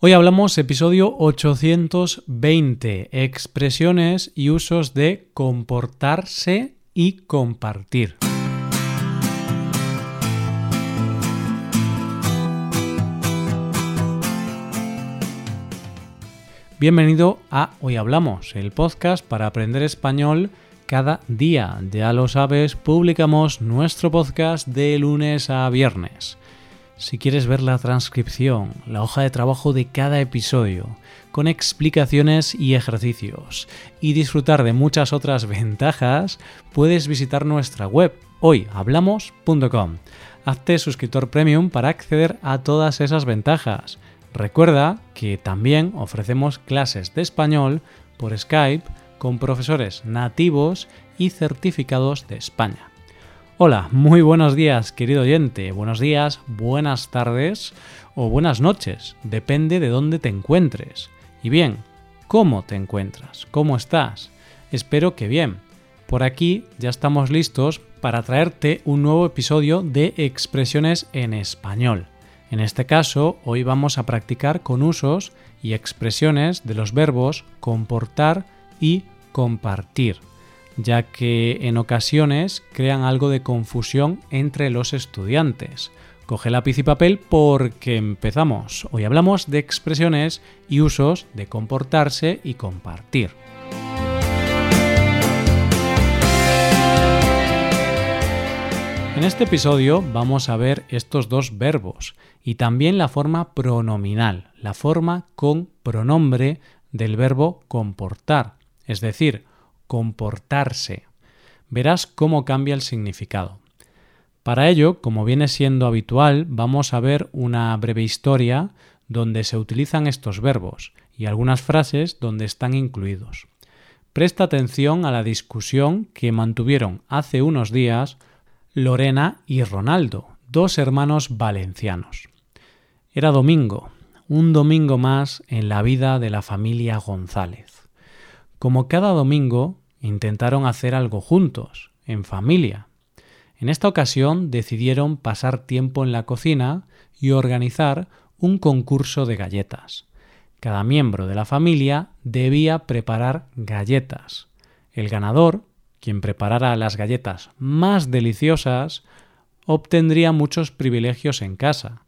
Hoy hablamos episodio 820, expresiones y usos de comportarse y compartir. Bienvenido a Hoy Hablamos, el podcast para aprender español cada día. Ya lo sabes, publicamos nuestro podcast de lunes a viernes. Si quieres ver la transcripción, la hoja de trabajo de cada episodio, con explicaciones y ejercicios, y disfrutar de muchas otras ventajas, puedes visitar nuestra web hoyhablamos.com. Hazte suscriptor premium para acceder a todas esas ventajas. Recuerda que también ofrecemos clases de español por Skype con profesores nativos y certificados de España. Hola, muy buenos días, querido oyente. Buenos días, buenas tardes o buenas noches. Depende de dónde te encuentres. Y bien, ¿cómo te encuentras? ¿Cómo estás? Espero que bien. Por aquí ya estamos listos para traerte un nuevo episodio de expresiones en español. En este caso, hoy vamos a practicar con usos y expresiones de los verbos comportar y compartir ya que en ocasiones crean algo de confusión entre los estudiantes. Coge lápiz y papel porque empezamos. Hoy hablamos de expresiones y usos de comportarse y compartir. En este episodio vamos a ver estos dos verbos y también la forma pronominal, la forma con pronombre del verbo comportar, es decir, comportarse. Verás cómo cambia el significado. Para ello, como viene siendo habitual, vamos a ver una breve historia donde se utilizan estos verbos y algunas frases donde están incluidos. Presta atención a la discusión que mantuvieron hace unos días Lorena y Ronaldo, dos hermanos valencianos. Era domingo, un domingo más en la vida de la familia González. Como cada domingo, intentaron hacer algo juntos, en familia. En esta ocasión decidieron pasar tiempo en la cocina y organizar un concurso de galletas. Cada miembro de la familia debía preparar galletas. El ganador, quien preparara las galletas más deliciosas, obtendría muchos privilegios en casa.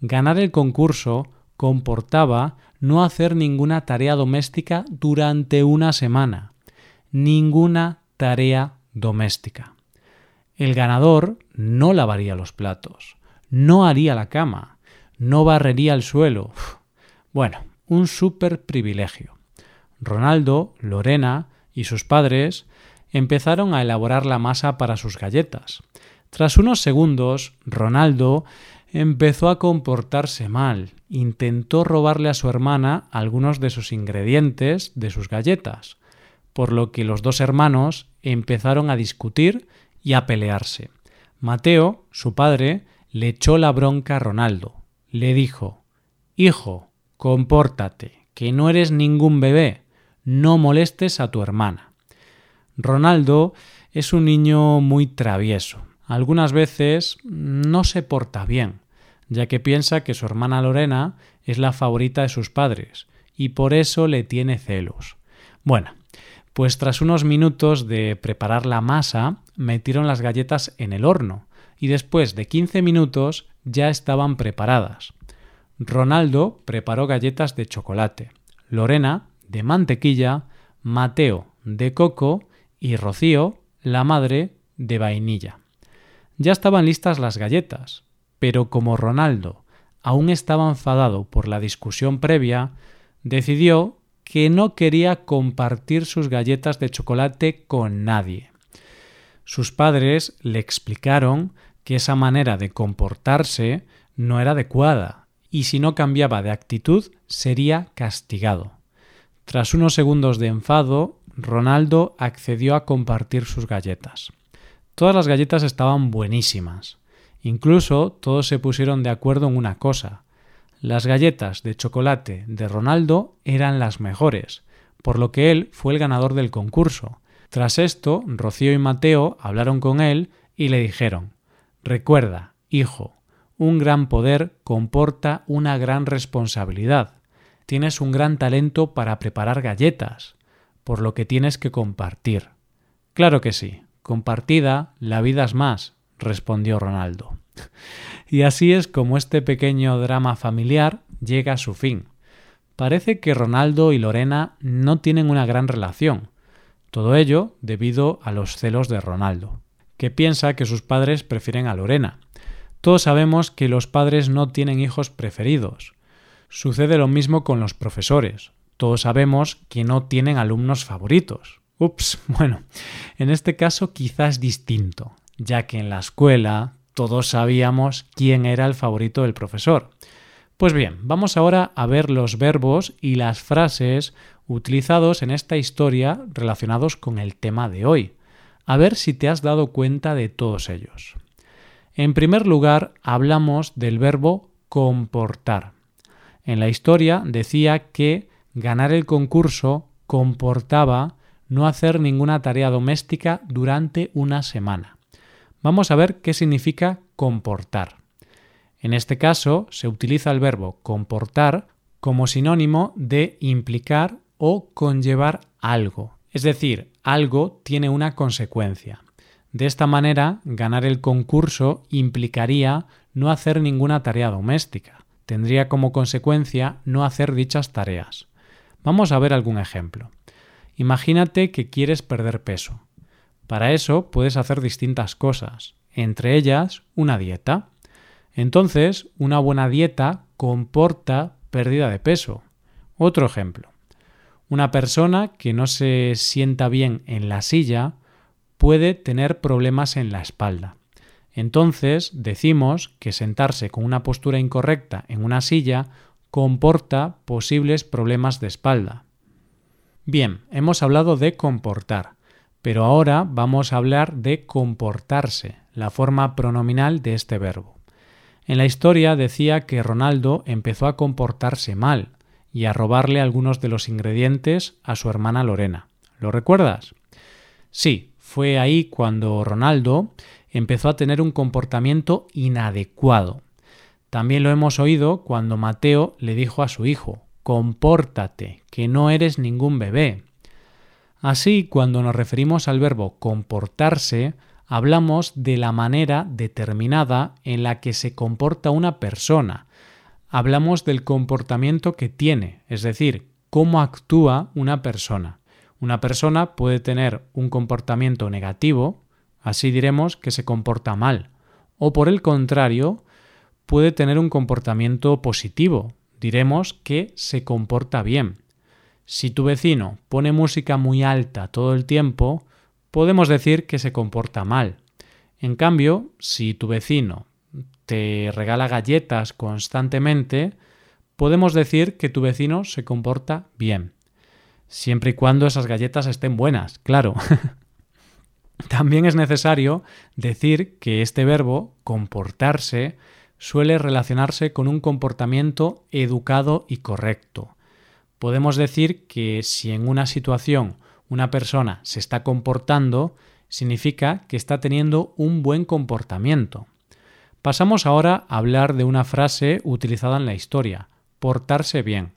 Ganar el concurso comportaba no hacer ninguna tarea doméstica durante una semana. Ninguna tarea doméstica. El ganador no lavaría los platos, no haría la cama, no barrería el suelo. Bueno, un súper privilegio. Ronaldo, Lorena y sus padres empezaron a elaborar la masa para sus galletas. Tras unos segundos, Ronaldo empezó a comportarse mal. Intentó robarle a su hermana algunos de sus ingredientes de sus galletas, por lo que los dos hermanos empezaron a discutir y a pelearse. Mateo, su padre, le echó la bronca a Ronaldo. Le dijo Hijo, compórtate, que no eres ningún bebé, no molestes a tu hermana. Ronaldo es un niño muy travieso. Algunas veces no se porta bien ya que piensa que su hermana Lorena es la favorita de sus padres, y por eso le tiene celos. Bueno, pues tras unos minutos de preparar la masa, metieron las galletas en el horno, y después de 15 minutos ya estaban preparadas. Ronaldo preparó galletas de chocolate, Lorena de mantequilla, Mateo de coco y Rocío, la madre, de vainilla. Ya estaban listas las galletas, pero como Ronaldo aún estaba enfadado por la discusión previa, decidió que no quería compartir sus galletas de chocolate con nadie. Sus padres le explicaron que esa manera de comportarse no era adecuada y si no cambiaba de actitud sería castigado. Tras unos segundos de enfado, Ronaldo accedió a compartir sus galletas. Todas las galletas estaban buenísimas. Incluso todos se pusieron de acuerdo en una cosa. Las galletas de chocolate de Ronaldo eran las mejores, por lo que él fue el ganador del concurso. Tras esto, Rocío y Mateo hablaron con él y le dijeron Recuerda, hijo, un gran poder comporta una gran responsabilidad. tienes un gran talento para preparar galletas, por lo que tienes que compartir. Claro que sí, compartida, la vida es más, respondió Ronaldo. Y así es como este pequeño drama familiar llega a su fin. Parece que Ronaldo y Lorena no tienen una gran relación. Todo ello debido a los celos de Ronaldo, que piensa que sus padres prefieren a Lorena. Todos sabemos que los padres no tienen hijos preferidos. Sucede lo mismo con los profesores. Todos sabemos que no tienen alumnos favoritos. Ups, bueno, en este caso quizás distinto, ya que en la escuela todos sabíamos quién era el favorito del profesor. Pues bien, vamos ahora a ver los verbos y las frases utilizados en esta historia relacionados con el tema de hoy. A ver si te has dado cuenta de todos ellos. En primer lugar, hablamos del verbo comportar. En la historia decía que ganar el concurso comportaba no hacer ninguna tarea doméstica durante una semana. Vamos a ver qué significa comportar. En este caso se utiliza el verbo comportar como sinónimo de implicar o conllevar algo, es decir, algo tiene una consecuencia. De esta manera, ganar el concurso implicaría no hacer ninguna tarea doméstica. Tendría como consecuencia no hacer dichas tareas. Vamos a ver algún ejemplo. Imagínate que quieres perder peso. Para eso puedes hacer distintas cosas, entre ellas una dieta. Entonces, una buena dieta comporta pérdida de peso. Otro ejemplo. Una persona que no se sienta bien en la silla puede tener problemas en la espalda. Entonces decimos que sentarse con una postura incorrecta en una silla comporta posibles problemas de espalda. Bien, hemos hablado de comportar, pero ahora vamos a hablar de comportarse, la forma pronominal de este verbo. En la historia decía que Ronaldo empezó a comportarse mal y a robarle algunos de los ingredientes a su hermana Lorena. ¿Lo recuerdas? Sí, fue ahí cuando Ronaldo empezó a tener un comportamiento inadecuado. También lo hemos oído cuando Mateo le dijo a su hijo, compórtate, que no eres ningún bebé. Así, cuando nos referimos al verbo comportarse, hablamos de la manera determinada en la que se comporta una persona. Hablamos del comportamiento que tiene, es decir, cómo actúa una persona. Una persona puede tener un comportamiento negativo, así diremos que se comporta mal, o por el contrario, puede tener un comportamiento positivo, diremos que se comporta bien. Si tu vecino pone música muy alta todo el tiempo, podemos decir que se comporta mal. En cambio, si tu vecino te regala galletas constantemente, podemos decir que tu vecino se comporta bien. Siempre y cuando esas galletas estén buenas, claro. También es necesario decir que este verbo, comportarse, suele relacionarse con un comportamiento educado y correcto. Podemos decir que si en una situación una persona se está comportando, significa que está teniendo un buen comportamiento. Pasamos ahora a hablar de una frase utilizada en la historia, portarse bien.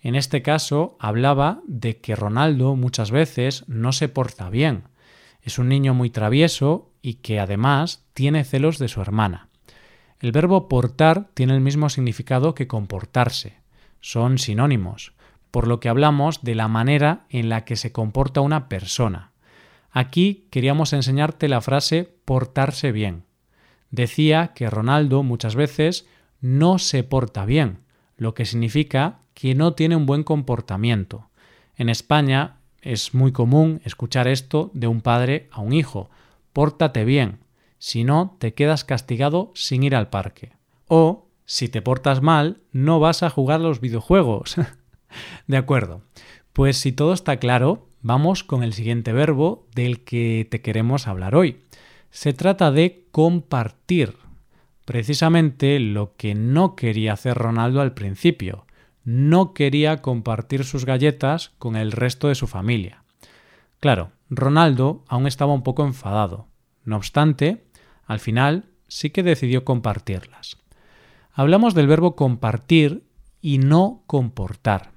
En este caso hablaba de que Ronaldo muchas veces no se porta bien. Es un niño muy travieso y que además tiene celos de su hermana. El verbo portar tiene el mismo significado que comportarse. Son sinónimos, por lo que hablamos de la manera en la que se comporta una persona. Aquí queríamos enseñarte la frase portarse bien. Decía que Ronaldo muchas veces no se porta bien, lo que significa que no tiene un buen comportamiento. En España es muy común escuchar esto de un padre a un hijo. Pórtate bien, si no, te quedas castigado sin ir al parque. O, si te portas mal, no vas a jugar los videojuegos. de acuerdo. Pues si todo está claro, vamos con el siguiente verbo del que te queremos hablar hoy. Se trata de compartir. Precisamente lo que no quería hacer Ronaldo al principio. No quería compartir sus galletas con el resto de su familia. Claro, Ronaldo aún estaba un poco enfadado. No obstante, al final sí que decidió compartirlas. Hablamos del verbo compartir y no comportar,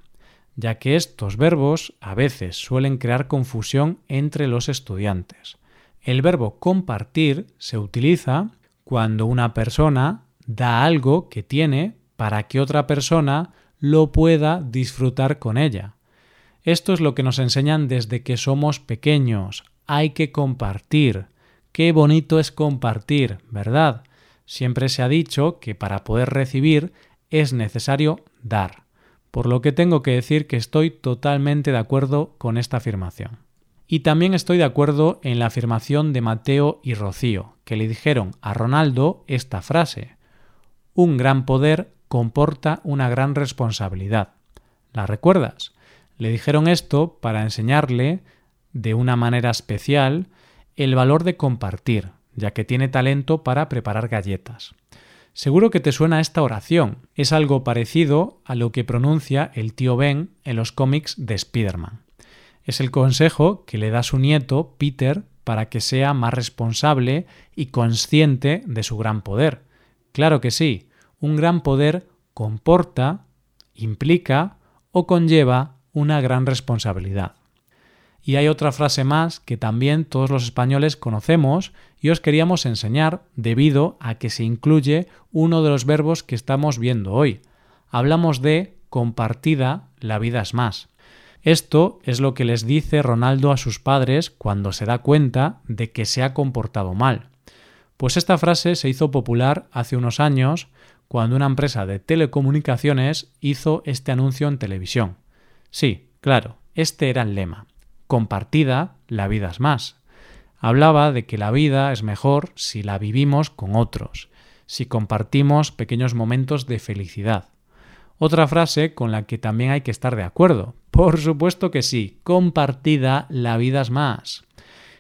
ya que estos verbos a veces suelen crear confusión entre los estudiantes. El verbo compartir se utiliza cuando una persona da algo que tiene para que otra persona lo pueda disfrutar con ella. Esto es lo que nos enseñan desde que somos pequeños. Hay que compartir. Qué bonito es compartir, ¿verdad? Siempre se ha dicho que para poder recibir es necesario dar, por lo que tengo que decir que estoy totalmente de acuerdo con esta afirmación. Y también estoy de acuerdo en la afirmación de Mateo y Rocío, que le dijeron a Ronaldo esta frase. Un gran poder comporta una gran responsabilidad. ¿La recuerdas? Le dijeron esto para enseñarle, de una manera especial, el valor de compartir, ya que tiene talento para preparar galletas. Seguro que te suena esta oración. Es algo parecido a lo que pronuncia el tío Ben en los cómics de Spider-Man. Es el consejo que le da su nieto, Peter, para que sea más responsable y consciente de su gran poder. Claro que sí, un gran poder comporta, implica o conlleva una gran responsabilidad. Y hay otra frase más que también todos los españoles conocemos y os queríamos enseñar debido a que se incluye uno de los verbos que estamos viendo hoy. Hablamos de compartida, la vida es más. Esto es lo que les dice Ronaldo a sus padres cuando se da cuenta de que se ha comportado mal. Pues esta frase se hizo popular hace unos años cuando una empresa de telecomunicaciones hizo este anuncio en televisión. Sí, claro, este era el lema. Compartida, la vida es más. Hablaba de que la vida es mejor si la vivimos con otros, si compartimos pequeños momentos de felicidad. Otra frase con la que también hay que estar de acuerdo. Por supuesto que sí, compartida, la vida es más.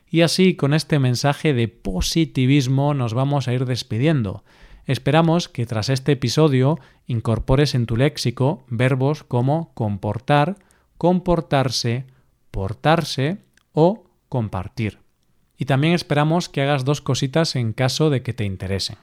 Y así, con este mensaje de positivismo, nos vamos a ir despidiendo. Esperamos que tras este episodio incorpores en tu léxico verbos como comportar, comportarse, portarse o compartir. Y también esperamos que hagas dos cositas en caso de que te interesen.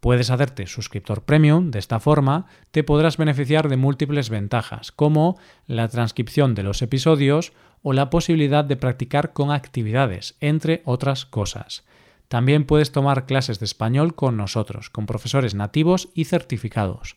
Puedes hacerte suscriptor premium, de esta forma te podrás beneficiar de múltiples ventajas, como la transcripción de los episodios o la posibilidad de practicar con actividades, entre otras cosas. También puedes tomar clases de español con nosotros, con profesores nativos y certificados.